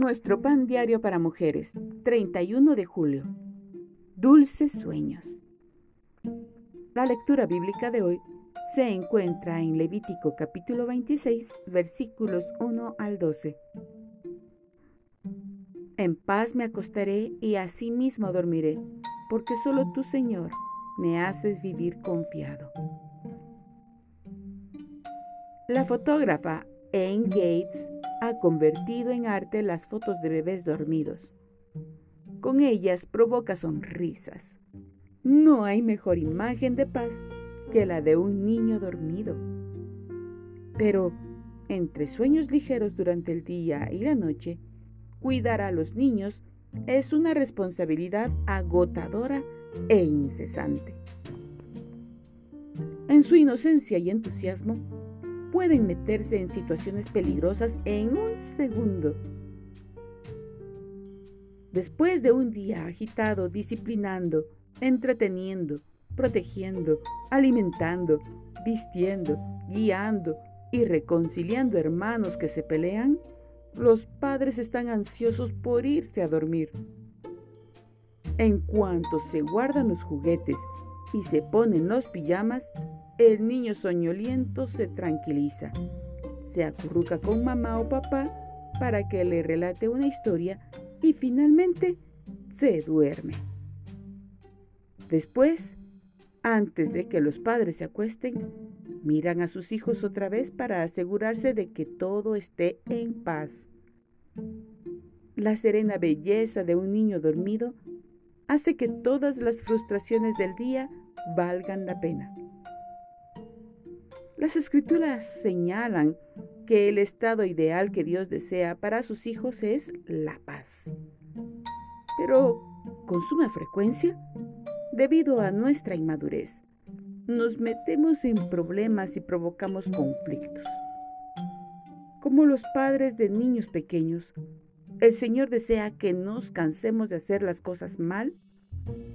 Nuestro pan diario para mujeres, 31 de julio. Dulces sueños. La lectura bíblica de hoy se encuentra en Levítico capítulo 26, versículos 1 al 12. En paz me acostaré y asimismo dormiré, porque solo tú, Señor, me haces vivir confiado. La fotógrafa Anne Gates ha convertido en arte las fotos de bebés dormidos. Con ellas provoca sonrisas. No hay mejor imagen de paz que la de un niño dormido. Pero entre sueños ligeros durante el día y la noche, cuidar a los niños es una responsabilidad agotadora e incesante. En su inocencia y entusiasmo, pueden meterse en situaciones peligrosas en un segundo. Después de un día agitado, disciplinando, entreteniendo, protegiendo, alimentando, vistiendo, guiando y reconciliando hermanos que se pelean, los padres están ansiosos por irse a dormir. En cuanto se guardan los juguetes y se ponen los pijamas, el niño soñoliento se tranquiliza. Se acurruca con mamá o papá para que le relate una historia y finalmente se duerme. Después, antes de que los padres se acuesten, miran a sus hijos otra vez para asegurarse de que todo esté en paz. La serena belleza de un niño dormido hace que todas las frustraciones del día valgan la pena. Las escrituras señalan que el estado ideal que Dios desea para sus hijos es la paz. Pero con suma frecuencia, debido a nuestra inmadurez, nos metemos en problemas y provocamos conflictos. Como los padres de niños pequeños, el Señor desea que nos cansemos de hacer las cosas mal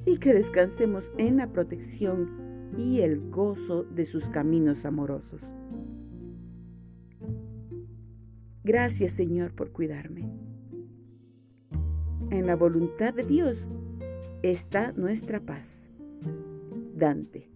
y que descansemos en la protección y el gozo de sus caminos amorosos. Gracias Señor por cuidarme. En la voluntad de Dios está nuestra paz. Dante.